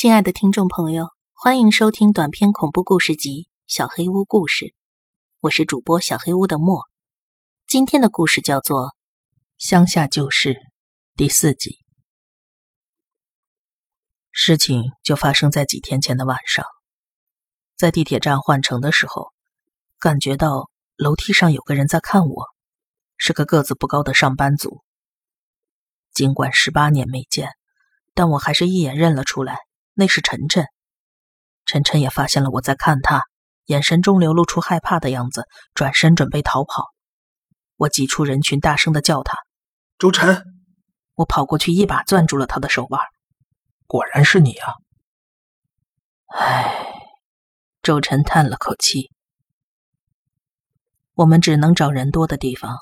亲爱的听众朋友，欢迎收听短篇恐怖故事集《小黑屋故事》，我是主播小黑屋的莫。今天的故事叫做《乡下旧事》第四集。事情就发生在几天前的晚上，在地铁站换乘的时候，感觉到楼梯上有个人在看我，是个个子不高的上班族。尽管十八年没见，但我还是一眼认了出来。那是晨晨，晨晨也发现了我在看他，眼神中流露出害怕的样子，转身准备逃跑。我挤出人群，大声的叫他：“周晨！”我跑过去，一把攥住了他的手腕。果然是你啊！唉，周晨叹了口气。我们只能找人多的地方。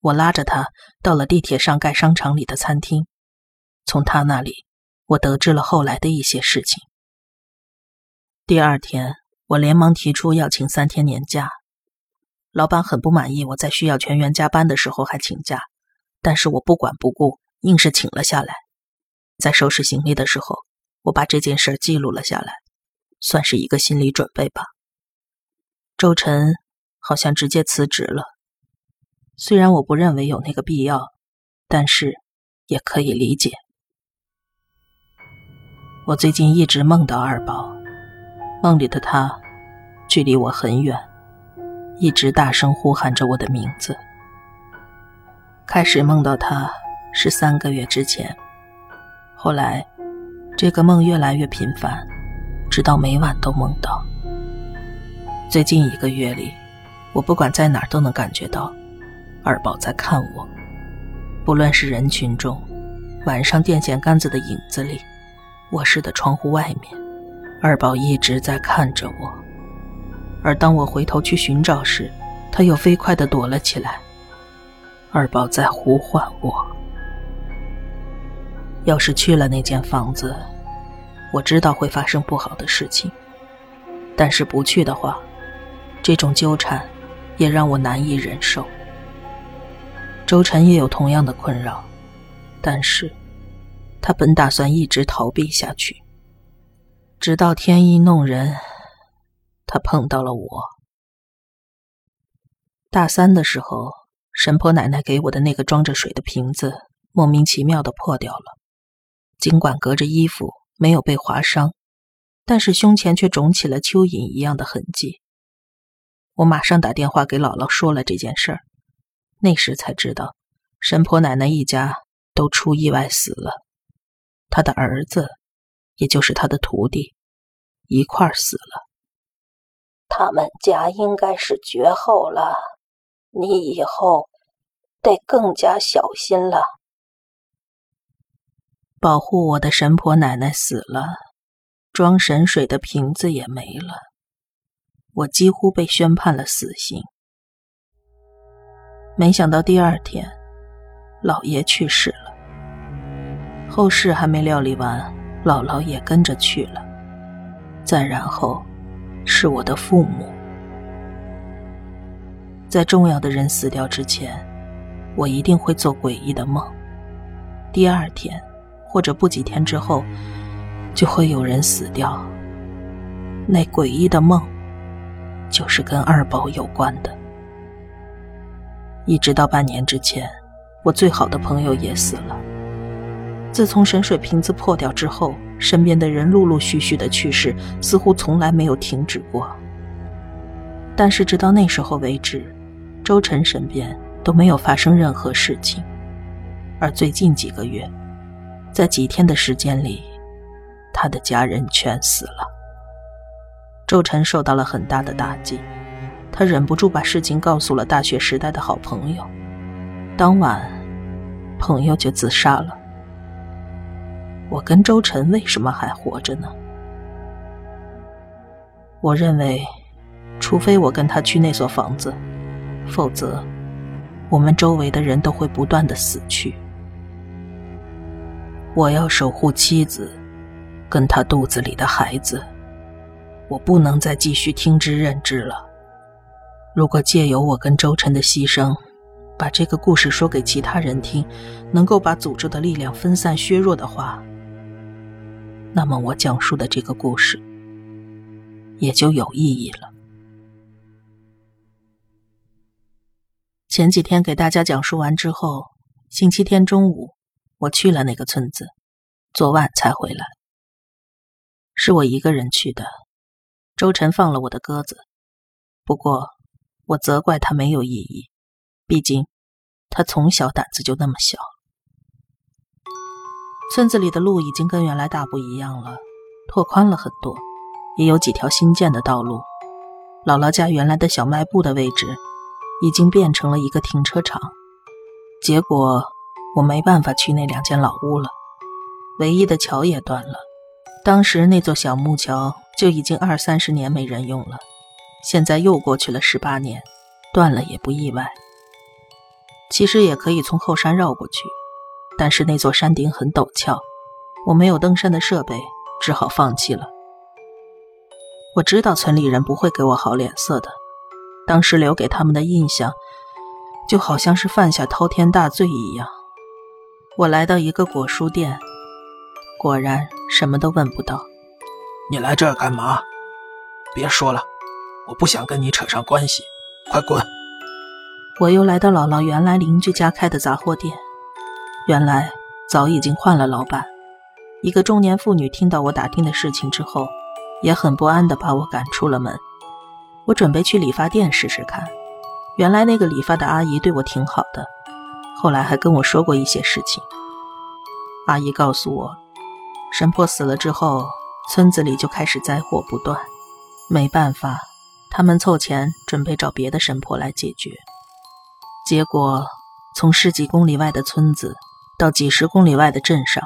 我拉着他到了地铁上盖商场里的餐厅，从他那里。我得知了后来的一些事情。第二天，我连忙提出要请三天年假。老板很不满意我在需要全员加班的时候还请假，但是我不管不顾，硬是请了下来。在收拾行李的时候，我把这件事记录了下来，算是一个心理准备吧。周晨好像直接辞职了，虽然我不认为有那个必要，但是也可以理解。我最近一直梦到二宝，梦里的他距离我很远，一直大声呼喊着我的名字。开始梦到他是三个月之前，后来这个梦越来越频繁，直到每晚都梦到。最近一个月里，我不管在哪儿都能感觉到二宝在看我，不论是人群中，晚上电线杆子的影子里。卧室的窗户外面，二宝一直在看着我，而当我回头去寻找时，他又飞快地躲了起来。二宝在呼唤我。要是去了那间房子，我知道会发生不好的事情；但是不去的话，这种纠缠也让我难以忍受。周晨也有同样的困扰，但是。他本打算一直逃避下去，直到天意弄人，他碰到了我。大三的时候，神婆奶奶给我的那个装着水的瓶子莫名其妙的破掉了，尽管隔着衣服没有被划伤，但是胸前却肿起了蚯蚓一样的痕迹。我马上打电话给姥姥说了这件事儿，那时才知道，神婆奶奶一家都出意外死了。他的儿子，也就是他的徒弟，一块儿死了。他们家应该是绝后了，你以后得更加小心了。保护我的神婆奶奶死了，装神水的瓶子也没了，我几乎被宣判了死刑。没想到第二天，老爷去世了。后事还没料理完，姥姥也跟着去了。再然后，是我的父母。在重要的人死掉之前，我一定会做诡异的梦。第二天，或者不几天之后，就会有人死掉。那诡异的梦，就是跟二宝有关的。一直到半年之前，我最好的朋友也死了。自从神水瓶子破掉之后，身边的人陆陆续续的去世，似乎从来没有停止过。但是直到那时候为止，周晨身边都没有发生任何事情。而最近几个月，在几天的时间里，他的家人全死了。周晨受到了很大的打击，他忍不住把事情告诉了大学时代的好朋友。当晚，朋友就自杀了。我跟周晨为什么还活着呢？我认为，除非我跟他去那所房子，否则，我们周围的人都会不断的死去。我要守护妻子，跟他肚子里的孩子，我不能再继续听之任之了。如果借由我跟周晨的牺牲，把这个故事说给其他人听，能够把诅咒的力量分散削弱的话。那么我讲述的这个故事也就有意义了。前几天给大家讲述完之后，星期天中午我去了那个村子，昨晚才回来。是我一个人去的，周晨放了我的鸽子。不过，我责怪他没有意义，毕竟他从小胆子就那么小。村子里的路已经跟原来大不一样了，拓宽了很多，也有几条新建的道路。姥姥家原来的小卖部的位置，已经变成了一个停车场。结果我没办法去那两间老屋了，唯一的桥也断了。当时那座小木桥就已经二三十年没人用了，现在又过去了十八年，断了也不意外。其实也可以从后山绕过去，但是那座山顶很陡峭，我没有登山的设备，只好放弃了。我知道村里人不会给我好脸色的，当时留给他们的印象，就好像是犯下滔天大罪一样。我来到一个果蔬店。果然什么都问不到。你来这儿干嘛？别说了，我不想跟你扯上关系，快滚！我又来到姥姥原来邻居家开的杂货店，原来早已经换了老板。一个中年妇女听到我打听的事情之后，也很不安的把我赶出了门。我准备去理发店试试看。原来那个理发的阿姨对我挺好的，后来还跟我说过一些事情。阿姨告诉我。神婆死了之后，村子里就开始灾祸不断。没办法，他们凑钱准备找别的神婆来解决。结果，从十几公里外的村子到几十公里外的镇上，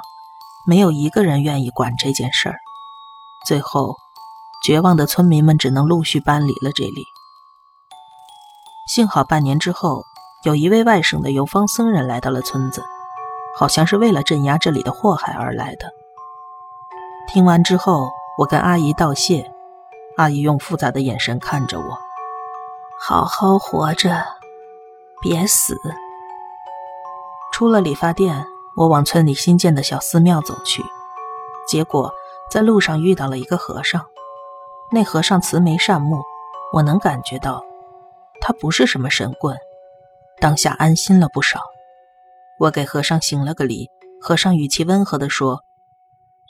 没有一个人愿意管这件事儿。最后，绝望的村民们只能陆续搬离了这里。幸好半年之后，有一位外省的游方僧人来到了村子，好像是为了镇压这里的祸害而来的。听完之后，我跟阿姨道谢。阿姨用复杂的眼神看着我：“好好活着，别死。”出了理发店，我往村里新建的小寺庙走去。结果在路上遇到了一个和尚。那和尚慈眉善目，我能感觉到他不是什么神棍。当下安心了不少。我给和尚行了个礼，和尚语气温和地说。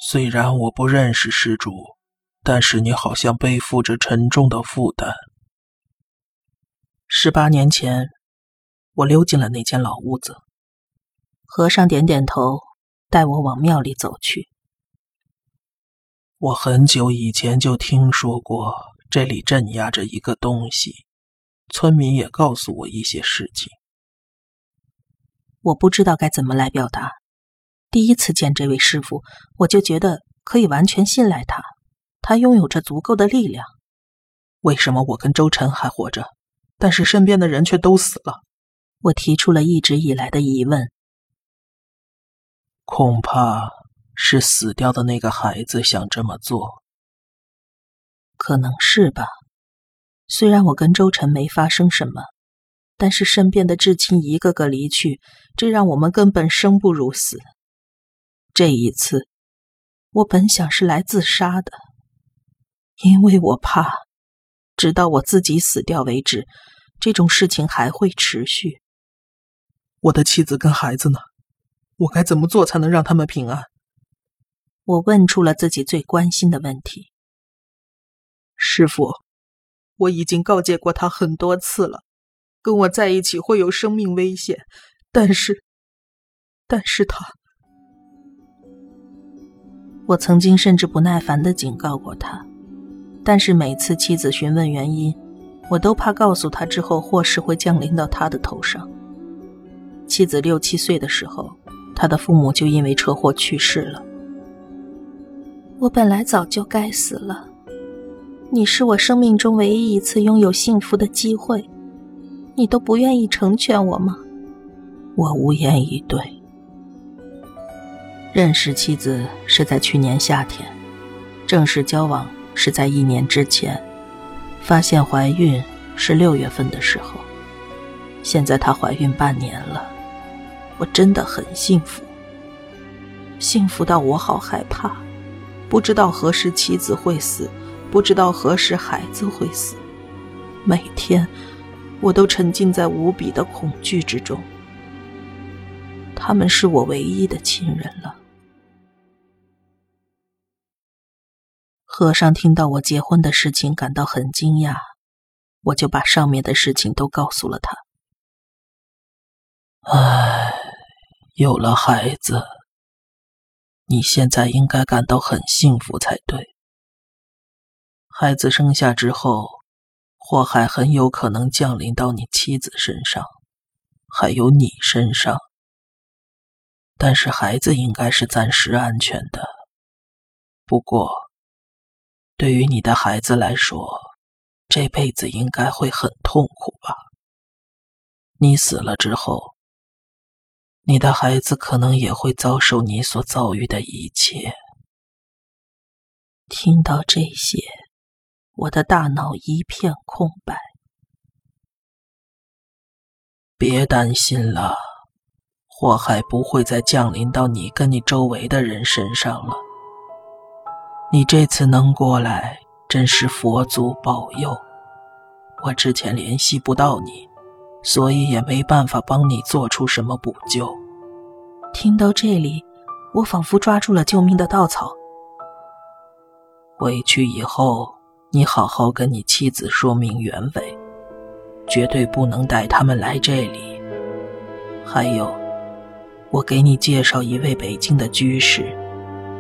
虽然我不认识施主，但是你好像背负着沉重的负担。十八年前，我溜进了那间老屋子。和尚点点头，带我往庙里走去。我很久以前就听说过这里镇压着一个东西，村民也告诉我一些事情。我不知道该怎么来表达。第一次见这位师傅，我就觉得可以完全信赖他，他拥有着足够的力量。为什么我跟周晨还活着，但是身边的人却都死了？我提出了一直以来的疑问。恐怕是死掉的那个孩子想这么做。可能是吧。虽然我跟周晨没发生什么，但是身边的至亲一个个离去，这让我们根本生不如死。这一次，我本想是来自杀的，因为我怕，直到我自己死掉为止，这种事情还会持续。我的妻子跟孩子呢？我该怎么做才能让他们平安？我问出了自己最关心的问题。师傅，我已经告诫过他很多次了，跟我在一起会有生命危险，但是，但是他。我曾经甚至不耐烦的警告过他，但是每次妻子询问原因，我都怕告诉他之后祸事会降临到他的头上。妻子六七岁的时候，他的父母就因为车祸去世了。我本来早就该死了，你是我生命中唯一一次拥有幸福的机会，你都不愿意成全我吗？我无言以对。认识妻子是在去年夏天，正式交往是在一年之前，发现怀孕是六月份的时候。现在她怀孕半年了，我真的很幸福，幸福到我好害怕，不知道何时妻子会死，不知道何时孩子会死。每天，我都沉浸在无比的恐惧之中。他们是我唯一的亲人了。和尚听到我结婚的事情，感到很惊讶，我就把上面的事情都告诉了他。唉，有了孩子，你现在应该感到很幸福才对。孩子生下之后，祸害很有可能降临到你妻子身上，还有你身上。但是孩子应该是暂时安全的。不过，对于你的孩子来说，这辈子应该会很痛苦吧？你死了之后。你的孩子可能也会遭受你所遭遇的一切。听到这些，我的大脑一片空白。别担心了，祸害不会再降临到你跟你周围的人身上了。你这次能过来，真是佛祖保佑。我之前联系不到你。所以也没办法帮你做出什么补救。听到这里，我仿佛抓住了救命的稻草。回去以后，你好好跟你妻子说明原委，绝对不能带他们来这里。还有，我给你介绍一位北京的居士，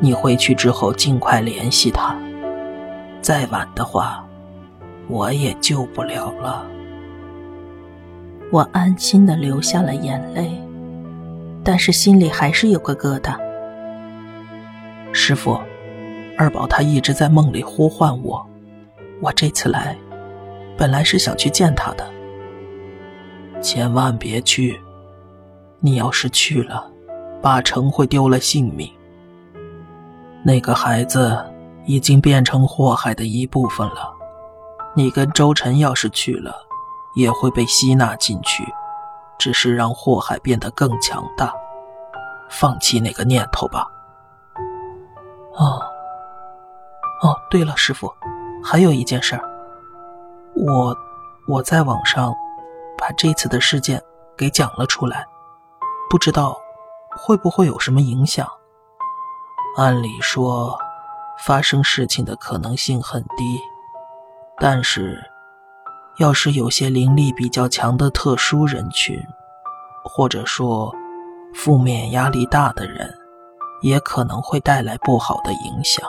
你回去之后尽快联系他。再晚的话，我也救不了了。我安心的流下了眼泪，但是心里还是有个疙瘩。师傅，二宝他一直在梦里呼唤我，我这次来，本来是想去见他的。千万别去，你要是去了，八成会丢了性命。那个孩子已经变成祸害的一部分了，你跟周晨要是去了。也会被吸纳进去，只是让祸害变得更强大。放弃那个念头吧。哦，哦，对了，师傅，还有一件事儿，我我在网上把这次的事件给讲了出来，不知道会不会有什么影响？按理说，发生事情的可能性很低，但是。要是有些灵力比较强的特殊人群，或者说负面压力大的人，也可能会带来不好的影响。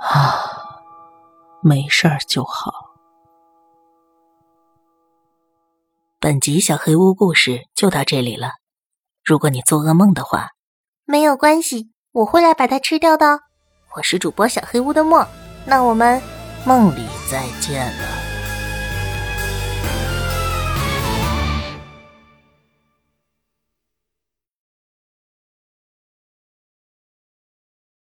啊，没事儿就好。本集小黑屋故事就到这里了。如果你做噩梦的话，没有关系，我会来把它吃掉的。我是主播小黑屋的墨，那我们。梦里再见了。